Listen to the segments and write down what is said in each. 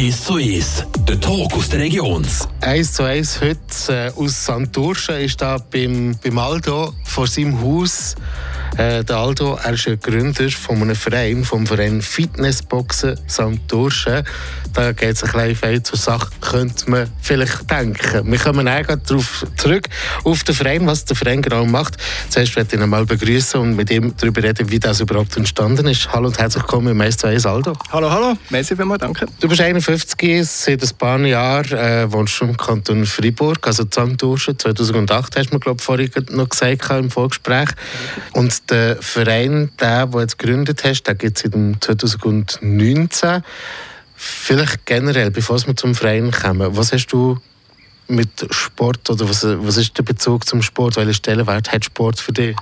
1 zu 1, der Talk aus der Region. 1 zu 1 heute äh, aus Santurce ist da beim, beim Aldo vor seinem Haus. Äh, der Aldo er ist ein Gründer von einem Verein, vom Verein Fitnessboxen Santurce. Da geht es ein bisschen zur Sache, könnte man vielleicht denken. Wir kommen darauf zurück, auf den Verein, was der Verein genau macht. Zuerst werde ich ihn mal begrüßen und mit ihm darüber reden, wie das überhaupt entstanden ist. Hallo und herzlich willkommen im 1 zu 1 Aldo. Hallo, hallo. Merci vielmals, danke. Du bist 51, seit ein paar Jahren äh, wohnst du im Kanton Freiburg, also Santurce. 2008 hast du mir, glaube ich, vorhin noch gesagt im Vorgespräch. Und der Verein, der, den du jetzt gegründet hast, den gibt es seit 2019. Vielleicht generell, bevor wir zum Verein kommen, was hast du mit Sport oder was, was ist der Bezug zum Sport? Welchen Stellenwert hat Sport für dich?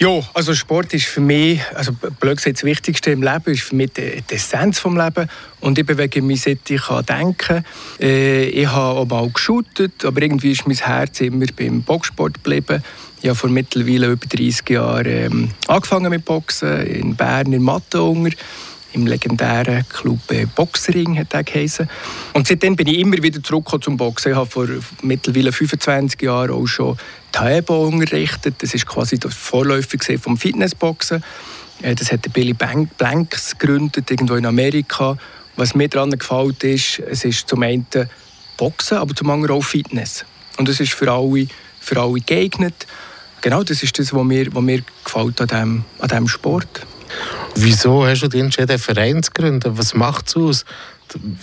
Ja, also Sport ist für mich, also blöd gesagt, das Wichtigste im Leben, ist für mich die, die Essenz des Lebens. Und ich bewege mich, seit ich kann denken äh, Ich habe auch mal geschootet, aber irgendwie ist mein Herz immer beim Boxsport geblieben. Ich habe vor mittlerweile über 30 Jahren ähm, angefangen mit Boxen, in Bern, in Mattenunger im legendären Club äh, Boxring hat er geheißen. Und seitdem bin ich immer wieder zurückgekommen zum Boxen. Ich habe vor mittlerweile 25 Jahren auch schon Taebo unterrichtet. Das ist quasi das Vorläufer vom Fitnessboxen. Äh, das hat Billy Blanks gegründet, irgendwo in Amerika. Was mir daran gefällt ist, es ist zum einen Boxen, aber zum anderen auch Fitness. Und es ist für alle, für alle geeignet. Genau, das ist das, was mir, was mir gefällt an diesem, an diesem Sport. Wieso hast du dich entschieden, einen Verein zu gründen? Was macht es aus?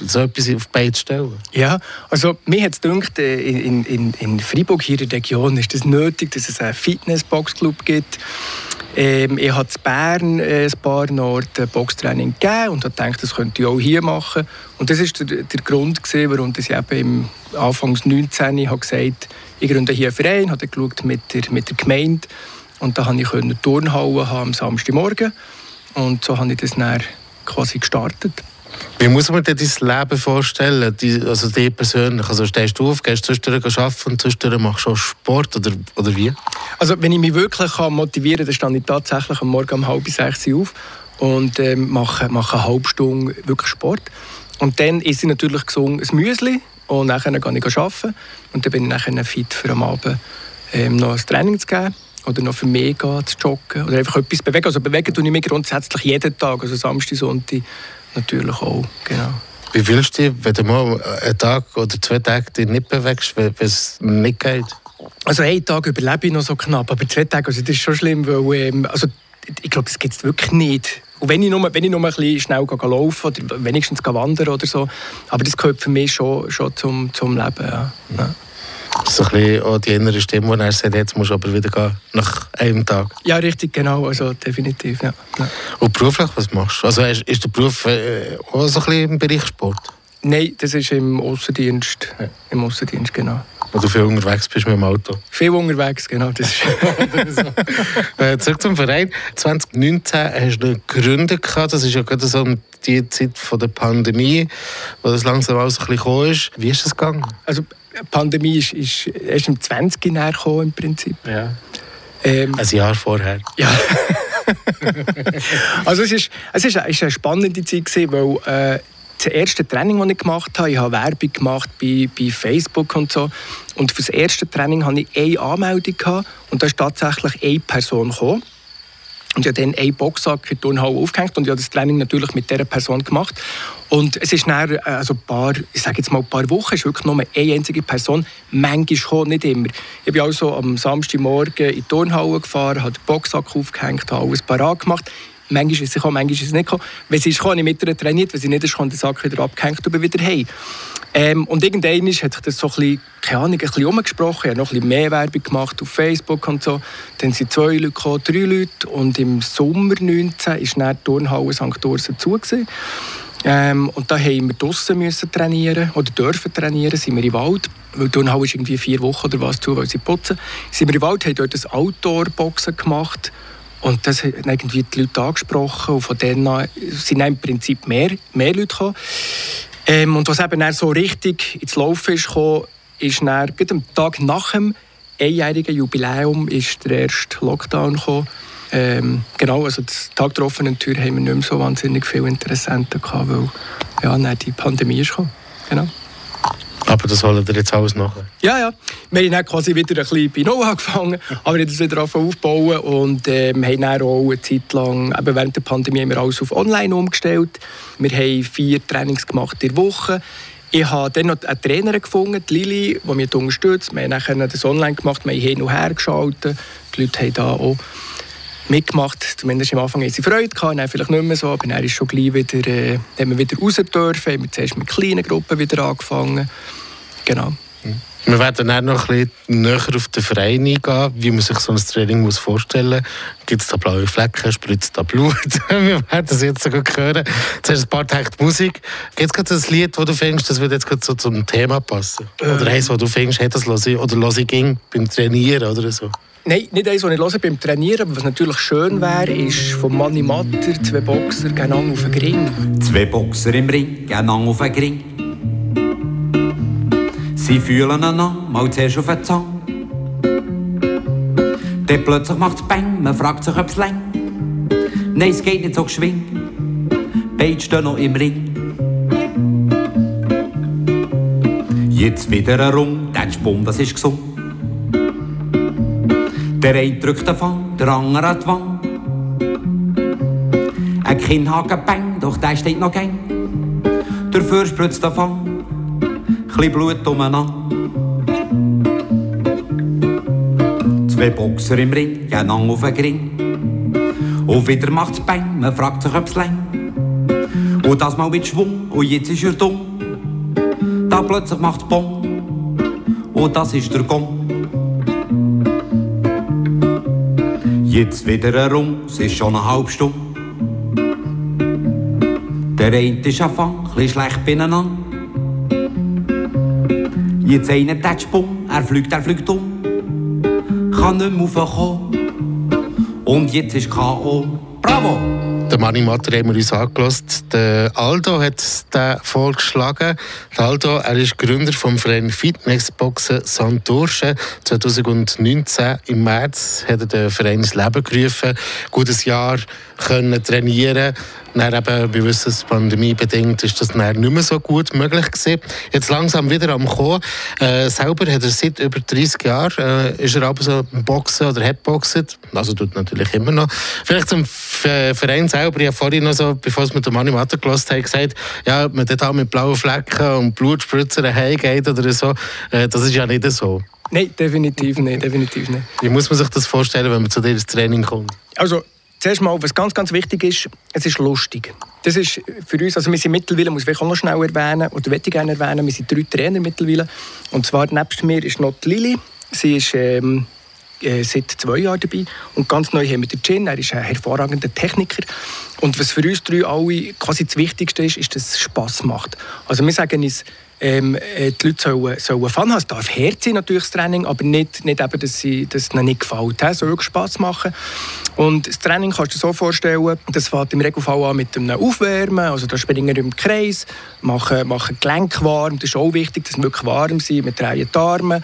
so etwas auf beide stellen? Ja, also mir hat es gedacht, äh, in, in, in Freiburg, hier in der Region, ist es das nötig, dass es einen Fitnessboxclub gibt. Ähm, ich habe in Bern äh, ein paar Orte Boxtraining gegeben und habe gedacht, das könnte ich auch hier machen. Und das war der, der Grund, gewesen, warum ich eben im Anfangs 19 habe gesagt ich gründe hier einen Verein, habe geschaut mit der, mit der Gemeinde und da konnte ich Turnhallen haben am Samstagmorgen und so habe ich das dann quasi gestartet. Wie muss man dir dein Leben vorstellen? Die, also dir persönlich? Also stehst du auf, gehst zwischendurch arbeiten und zwischendurch machst du auch Sport oder, oder wie? Also wenn ich mich wirklich kann motivieren kann, dann stehe ich tatsächlich am Morgen um halb sechs auf und äh, mache, mache eine halbe Stunde wirklich Sport. Und dann ist ich natürlich gesungen ein Müsli und dann gehe ich arbeiten und dann bin ich nachher fit für am Abend ähm, noch ein Training zu geben oder noch für mich gehen, zu joggen oder einfach etwas bewegen. Also bewegen tue ich mich grundsätzlich jeden Tag, also Samstag, Sonntag natürlich auch, genau. Wie fühlst du dich, wenn du mal einen Tag oder zwei Tage dich nicht bewegst, wenn es nicht geht? Also einen Tag überlebe ich noch so knapp, aber zwei Tage, also das ist schon schlimm, weil ähm, also, ich glaube, das gibt es wirklich nicht. Und wenn ich nur, wenn ich nur ein bisschen schnell laufen oder wenigstens wandern oder so, aber das gehört für mich schon, schon zum, zum Leben, ja. ja so ein bisschen auch die innere Stimme, die er sagt, jetzt musst du aber wieder gehen, nach einem Tag. Ja, richtig, genau, also definitiv, ja. ja. Und beruflich, was machst du? Also ist, ist der Beruf äh, auch so ein bisschen im Bereich Sport? Nein, das ist im Außendienst, ja. im Außendienst, genau. Wo du viel unterwegs bist mit dem Auto? Viel unterwegs, genau. Das ist äh, Zurück zum Verein. 2019 hast du gegründet. Das ist ja gerade so die Zeit von der Pandemie, wo das langsam alles ein bisschen gekommen ist. Wie ist das gegangen? Also, die Pandemie ist, ist erst im 20. gekommen, im Prinzip. Ja. Ähm, Ein Jahr vorher. Ja. also es ist, es ist, eine spannende Zeit gewesen, weil äh, das erste Training, das ich gemacht habe, ich habe Werbung gemacht bei, bei Facebook und so. Und für das erste Training hatte ich eine Anmeldung gehabt, und da ist tatsächlich eine Person gekommen. Und ich habe dann einen Boxsack in die Turnhalle aufgehängt und ich habe das Training natürlich mit dieser Person gemacht. Und es ist dann, also ein paar, ich sage jetzt mal ein paar Wochen, ist wirklich nur eine einzige Person, manchmal kommt nicht immer. Ich bin also am Samstagmorgen in die Turnhalle gefahren, habe den Boxsack aufgehängt, habe alles parat gemacht. Manchmal ist es gekommen, manchmal ist es nicht gekommen. Wenn sie ist gekommen, habe ich mit ihr trainiert. Wenn sie nicht ist, habe ich den Sack wieder abgehängt und bin wieder heim. Ähm, und irgendwann hat sich das so ein bisschen, keine Ahnung, ein bisschen umgesprochen. Ich habe noch ein bisschen mehr Werbung gemacht auf Facebook und so. Dann sind zwei Leute gekommen, drei Leute. Und im Sommer 2019 ist dann die Turnhalle St. Ursen zu. Ähm, und da haben wir draußen müssen trainieren oder dürfen trainieren, sind wir im Wald. Weil die Turnhalle ist irgendwie vier Wochen oder was zu, weil sie putzen. Sind wir im Wald, haben dort ein Outdoor-Boxen gemacht. Und das haben irgendwie die Leute angesprochen und von denen an sind im Prinzip mehr, mehr Leute gekommen. Ähm, und was eben dann so richtig ins Laufen ist gekommen, ist dann, am Tag nach dem einjährigen Jubiläum ist der erste Lockdown gekommen. Ähm, genau, also das Tag der offenen Tür haben wir nicht mehr so wahnsinnig viele Interessenten gehabt, weil ja, dann die Pandemie ist gekommen. Genau. Aber das holen wir jetzt alles nach. Ja, ja. Wir haben dann quasi wieder ein bisschen bei Null angefangen, aber wir haben das wieder aufbauen und äh, wir haben dann auch eine Zeit lang, eben während der Pandemie, haben wir alles auf Online umgestellt. Wir haben vier Trainings gemacht in der Woche. Ich habe dann noch eine Trainerin gefunden, die Lili, die mich unterstützt. Wir haben dann das online gemacht, wir haben hin und her geschaltet. Die Leute haben da auch mitgemacht. Zumindest am Anfang hatten sie Freude, gehabt, dann vielleicht nicht mehr so, aber dann ist schon gleich wieder, äh, haben wir wieder raus dürfen, haben wir zuerst mit kleinen Gruppen wieder angefangen. Genau. Mhm. Wir werden dann noch ein bisschen näher auf den Verein eingehen, wie man sich so ein Training muss vorstellen muss. Gibt es da blaue Flecken, spritzt da Blut? wir werden das jetzt sogar hören. Zuerst ein paar Takte Musik. Gibt es gerade ein Lied, das du findest, das würde jetzt gerade so zum Thema passen? Oder ähm. eins, wo du findest, hey, das höre ich, oder höre ich ging beim Trainieren oder so? Nein, nicht eins, was ich höre beim Trainieren. Aber was natürlich schön wäre, ist von Manni Matter zwei Boxer gegeneinander auf den Ring. Zwei Boxer im Ring, gegeneinander auf den Ring. Sie fühlen einander mal zuerst auf den Zahn. Dann plötzlich macht es Bang, man fragt sich, ob es lang. Nein, es geht nicht so geschwind. Beide stehen noch im Ring. Jetzt wieder herum, der Spum, das ist gesund. Der eine drückt den Fang, der andere an die Wand. Ein Kinnhaken bang, doch der steht noch gang. Dafür spritzt der Fang, chli Blut umeinander. Zwei Boxer im Ring, gehen auf den Gring. Und wieder macht's bang, man fragt sich, ob's lang. Und das mal mit Schwung, und jetzt ist er dumm. Da plötzlich macht's Bong, und das ist der Gong. Jetzt wieder herum, es ist schon eine halbe Stunde. Der eine ist Anfang, ein schlecht beieinander. Jetzt einer Touchbumm, er fliegt, er fliegt um. Kann nicht mehr raufkommen. Und jetzt ist K.O. Bravo! Der Manni Matter haben wir uns angelassen. Der Aldo hat den vorgeschlagen. Der Aldo, er ist Gründer vom Verein Fitnessboxen Santurce. 2019 im März hat er den Verein ins Leben gerufen. Gutes Jahr können trainieren dann eben, wir wissen es, pandemiebedingt ist das dann nicht mehr so gut möglich gewesen. Jetzt langsam wieder am Kommen. Äh, selber hat er seit über 30 Jahren, äh, ist er aber so Boxen oder hat boxet. Also tut natürlich immer noch. Vielleicht zum Verein selber. Ich habe vorhin noch so, bevor es mit dem Manni Matter gelassen habe, gesagt, ja, ob man dort mit blauen Flecken und Blutspritzer heimgeht oder so, äh, das ist ja nicht so. Nein, definitiv nicht, definitiv nicht. Wie muss man sich das vorstellen, wenn man zu dir ins Training kommt? Also, Zuerst mal, was ganz, ganz wichtig ist, es ist lustig. Das ist für uns, also wir sind mittlerweile, muss ich auch noch schnell erwähnen, oder möchte ich gerne erwähnen, wir sind drei Trainer mittlerweile. Und zwar nebst mir ist noch die Lili. Sie ist ähm, äh, seit zwei Jahren dabei. Und ganz neu haben wir den Gin, er ist ein hervorragender Techniker. Und was für uns drei alle quasi das Wichtigste ist, ist, dass es Spass macht. Also wir sagen uns, ähm, äh, die Leute sollen, sollen Fun haben. Es darf hart sein, natürlich, das Training, aber nicht, nicht eben, dass, sie, dass es ihnen nicht gefällt. Es soll Spass machen. Und das Training kannst du dir so vorstellen, das fängt im Regelfall an mit einem Aufwärmen, also da springen wir im Kreis, machen, machen Gelenke warm, das ist auch wichtig, dass wir wirklich warm sind, wir drehen die Arme.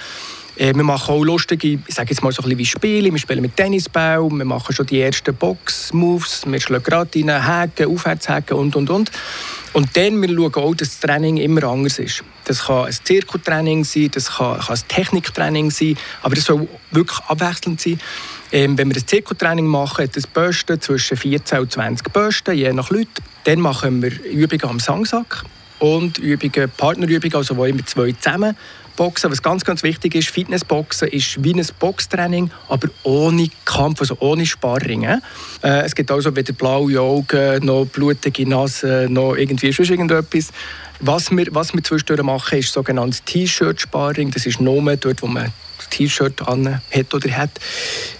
Äh, wir machen auch lustige, ich sage jetzt mal so ein wie Spiele. Wir spielen mit Tennisball, wir machen schon die ersten Box-Moves, wir schlagen gerade rein, Haken, Aufwärtshaken und, und, und. Und dann wir schauen auch, dass das Training immer anders ist. Das kann ein Zirkeltraining sein, das kann, kann ein Techniktraining sein, aber das soll wirklich abwechselnd sein. Ähm, wenn wir ein Zirkeltraining machen, hat das Bösten zwischen 14 und 20 Bösten, je nach Leuten. Dann machen wir Übungen am Sangsack und Übungen, Partnerübungen, also wo immer zwei zusammen boxen. Was ganz, ganz wichtig ist, Fitnessboxen ist wie ein Boxtraining, aber ohne Kampf, also ohne Sparring. Äh, es gibt also weder blaue Augen, noch blutige Nase, noch irgendwie sonst irgendetwas. Was wir, was wir zwischendurch machen, ist sogenanntes T-Shirt-Sparring. Das ist nur dort, wo man T-Shirt an hat oder hat.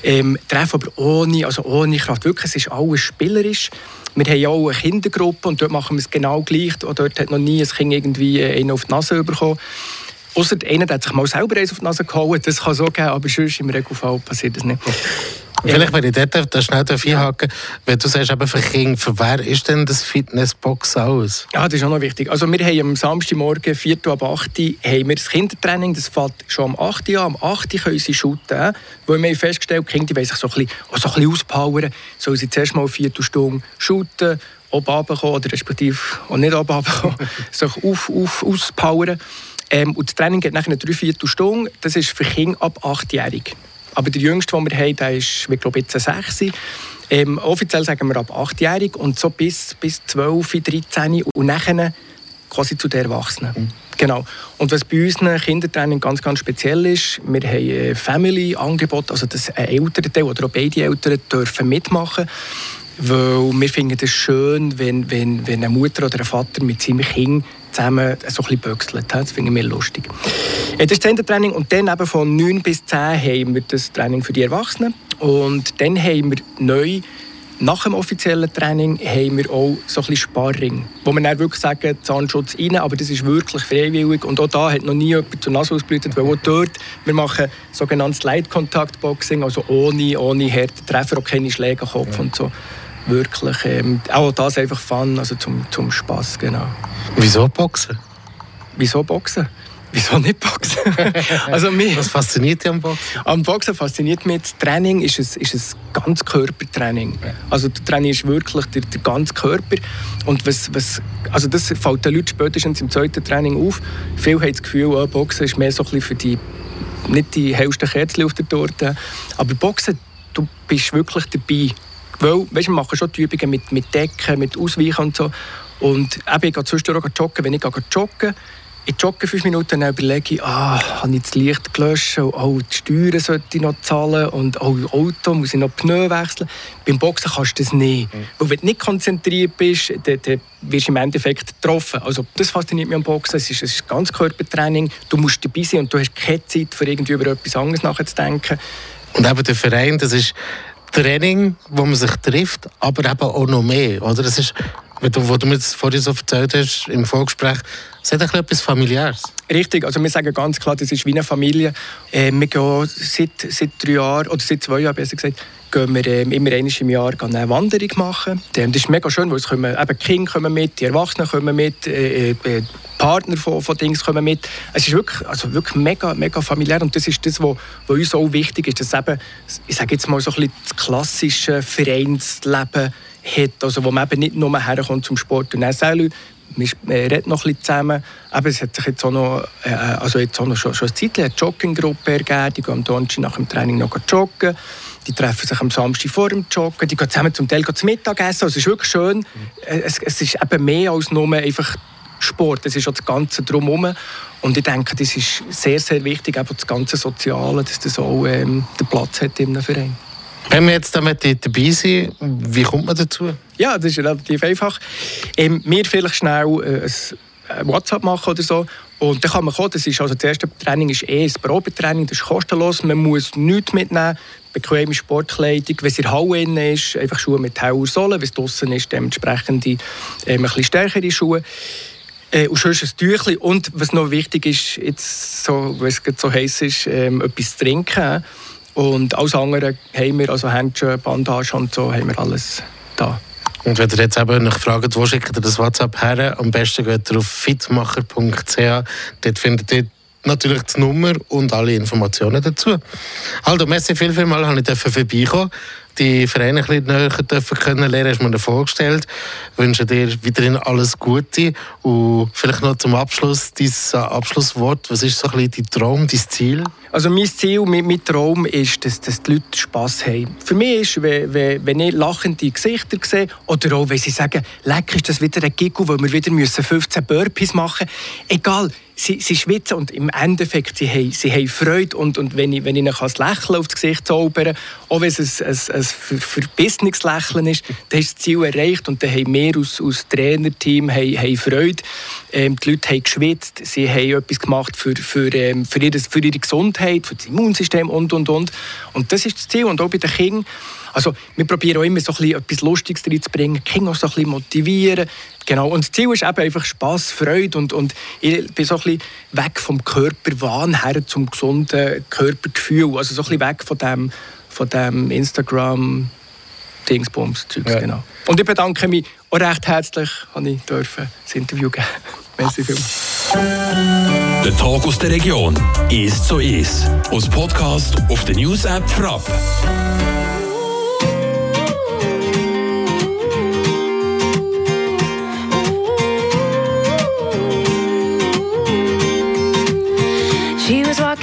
Ähm, Treffen aber ohne, also ohne Kraft. Wirklich, es ist alles spielerisch. Wir haben ja auch eine Kindergruppe und dort machen wir es genau gleich. dort hat noch nie ein Kind irgendwie einen auf die Nase bekommen. Außer einer hat sich mal selber eins auf die Nase gehauen. Das kann so gehen, aber sonst im Regelfall passiert das nicht. Vielleicht, wenn ich dort da schnell einhaken wenn du sagst, eben für Kinder, für wer ist denn das Fitnessbox aus? Ja, das ist auch noch wichtig. Also wir haben am Samstagmorgen, 4 ab 8 Uhr, haben wir das Kindertraining, das fängt schon am 8 Uhr an. Am 8 Uhr können sie shooten, weil wir haben festgestellt, die Kinder wollen sich so ein bisschen, so ein bisschen auspowern, sollen sie zuerst mal eine Viertelstunde shooten oben runterkommen oder respektive auch nicht runterkommen, sich auf, auf, auspowern. Ähm, und das Training geht nachher drei, vier Stunden. Das ist für Kinder ab 8-jährig. Aber der jüngste, den wir haben, der ist, ich glaube, jetzt 6. Ähm, offiziell sagen wir ab 8-jährig und so bis, bis 12, 13 und nachher quasi zu den Erwachsenen. Mhm. Genau. Und was bei unseren Kindertraining ganz, ganz speziell ist, wir haben ein Family-Angebot, also dass ein Elternteil oder auch beide Eltern dürfen mitmachen weil wir finden es schön, wenn, wenn, wenn eine Mutter oder ein Vater mit seinem Kind zusammen so ein bisschen büchselt. Das finden wir lustig. Das ist das Training und dann eben von 9 bis 10 haben wir das Training für die Erwachsenen und dann haben wir neu nach dem offiziellen Training haben wir auch so ein bisschen Sparring, wo wir dann wirklich sagen, Zahnschutz rein, aber das ist wirklich freiwillig und auch da hat noch nie jemand zur Nase ausgeblutet, weil auch dort, wir machen sogenanntes Leitkontaktboxing, also ohne, ohne Härte, Treffer auch keine Schläge am Kopf ja. und so. Wirklich, ähm, auch das einfach Fun, also zum, zum Spass, genau. Wieso Boxen? Wieso Boxen? Wieso nicht Boxen? also mich, Was fasziniert dich am Boxen? Am Boxen fasziniert mich das Training, ist ein, ist ein Ganzkörpertraining. Also das Training ist wirklich der, der ganze Körper. Und was, was, also das fällt den Leuten spätestens im zweiten Training auf. Viele haben das Gefühl, oh, Boxen ist mehr so ein für die, nicht die hellsten Kerzen auf der Torte. Aber Boxen, du bist wirklich dabei. Weil, weißt, wir machen schon die Übungen mit, mit Decken, mit Ausweichen und so. Und eben, ich gehe zwischendurch joggen. Wenn ich joggen ich jogge fünf Minuten, dann überlege ich, ah, habe ich das Licht gelöscht, oh, die Steuern sollte ich noch zahlen und oh, Auto muss ich noch Pneu wechseln. Beim Boxen kannst du das nicht. Mhm. Weil wenn du nicht konzentriert bist, dann, dann wirst du im Endeffekt getroffen. Also das fasziniert mich am Boxen, es ist, es ist ganz Körpertraining, du musst dabei sein und du hast keine Zeit, für irgendwie über etwas anderes nachzudenken. Und eben der Verein, das ist Training, wo man sich trifft, aber eben auch noch mehr. Oder? Das ist wo du mir vorhin so erzählt hast im Vorgespräch, es hat etwas familiäres. Richtig, also wir sagen ganz klar, das ist wie eine Familie. Äh, wir gehen seit, seit drei Jahren, oder seit zwei Jahren besser gesagt, gehen wir äh, immer einmal im Jahr eine Wanderung machen. Das ist mega schön, weil es kommen, eben die Kinder kommen mit, die Erwachsenen kommen mit, äh, äh, Partner von, von Dings kommen mit. Es ist wirklich, also wirklich mega, mega familiär und das ist das, was uns auch wichtig ist, dass eben, ich sage jetzt mal so ein bisschen das klassische Vereinsleben hat, also wo man eben nicht nur herkommt zum Sport und dann selber, wir reden noch ein bisschen zusammen. Aber es hat sich jetzt auch noch, äh, also jetzt auch noch schon, schon eine Zeit eine Jogginggruppe ergeben. Die gehen am Donnerstag nach dem Training noch joggen. Die treffen sich am Samstag vor dem Joggen. Die gehen zusammen zum Teil zum Mittagessen. Also es ist wirklich schön. Mhm. Es, es, ist eben mehr als nur einfach Sport. Es ist auch das Ganze drumherum. Und ich denke, das ist sehr, sehr wichtig, eben das ganze Soziale, dass das auch ähm, den Platz hat einem Verein. Wenn wir jetzt damit dabei sind, wie kommt man dazu? Ja, das ist relativ einfach. Ähm, wir vielleicht schnell äh, ein WhatsApp machen oder so. Und dann kann man kommen. Das, ist also das erste Training ist eh ein Probetraining, das ist kostenlos. Man muss nichts mitnehmen, bequeme Sportkleidung. Wenn es in der Halle ist, einfach Schuhe mit hauer Sohle. Wenn es draußen ist, dementsprechend ähm, ein bisschen stärkere Schuhe. Äh, und sonst ein Tüchlein. Und was noch wichtig ist, jetzt so, weil es so heiß ist, ähm, etwas zu trinken. Und alles andere haben wir, also Handschuhe, Bandage und so, haben wir alles da. Und wenn ihr jetzt eben noch fragt, wo schickt ihr das WhatsApp her, am besten geht ihr auf fitmacher.ch. Dort findet ihr natürlich die Nummer und alle Informationen dazu. Also, merci viel, viel mal, dass ich vorbeikommen die Vereine ein bisschen näher dürfen kennenlernen, hast du mir vorgestellt. Ich wünsche dir weiterhin alles Gute und vielleicht noch zum Abschluss dein Abschlusswort. Was ist so ein bisschen dein Traum, dein Ziel? Also mein Ziel, mein, mein Traum ist, dass, dass die Leute Spass haben. Für mich ist, wenn, wenn ich lachende Gesichter sehe oder auch wenn sie sagen, leck ist das wieder ein Giggle, weil wir wieder 15 Burpees machen müssen. Egal, sie, sie schwitzen und im Endeffekt sie haben, sie haben Freude und, und wenn ich, wenn ich ihnen ein Lächeln aufs Gesicht zaubern auch wenn es ein, ein, ein verbissenes Lächeln ist, dann ist das Ziel erreicht und dann haben wir aus, aus Trainerteam haben, haben Freude. Ähm, die Leute haben geschwitzt, sie haben etwas gemacht für, für, ähm, für, ihre, für ihre Gesundheit, für das Immunsystem und, und, und. Und das ist das Ziel und auch bei den Kindern also wir probieren auch immer so ein bisschen etwas Lustiges reinzubringen, die Kinder auch so ein bisschen motivieren. Genau. Und das Ziel ist eben einfach Spass, Freude und, und ich bin so ein bisschen weg vom Körperwahn her zum gesunden Körpergefühl. Also so ein bisschen weg von dem, von dem Instagram Dingsbums ja. genau. Und ich bedanke mich auch recht herzlich, dass ich dürfen, das Interview geben Merci vielmals. Der Tag aus der Region ist so ist. Aus Podcast auf der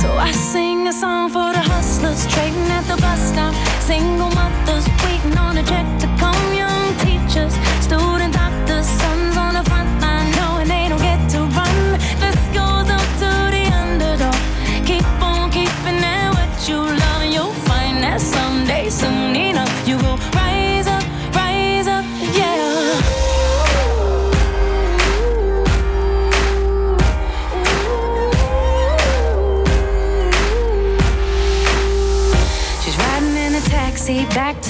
So I sing a song for the hustlers trading at the bus stop. Single mothers waiting on a check to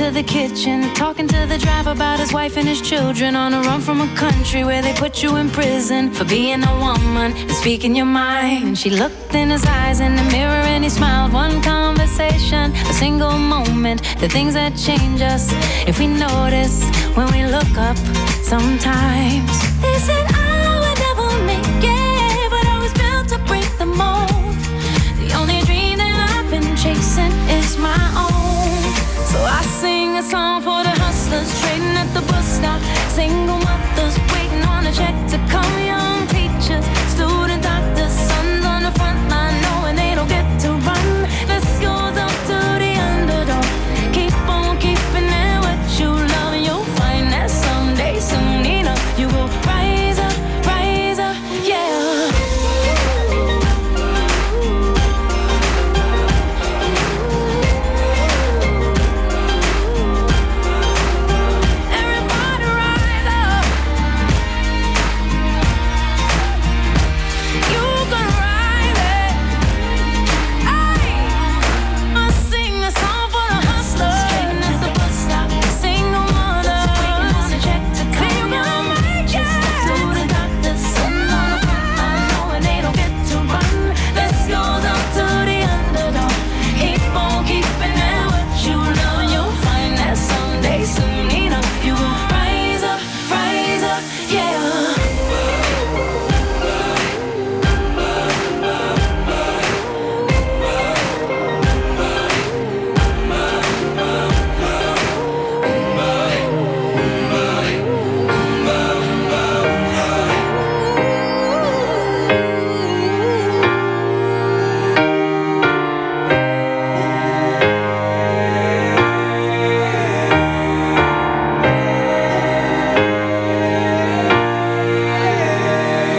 to the kitchen, talking to the driver about his wife and his children on a run from a country where they put you in prison for being a woman and speaking your mind. She looked in his eyes in the mirror and he smiled. One conversation, a single moment, the things that change us if we notice when we look up sometimes. They said a song for the hustlers trading at the bus stop. Single mothers waiting on a check to come.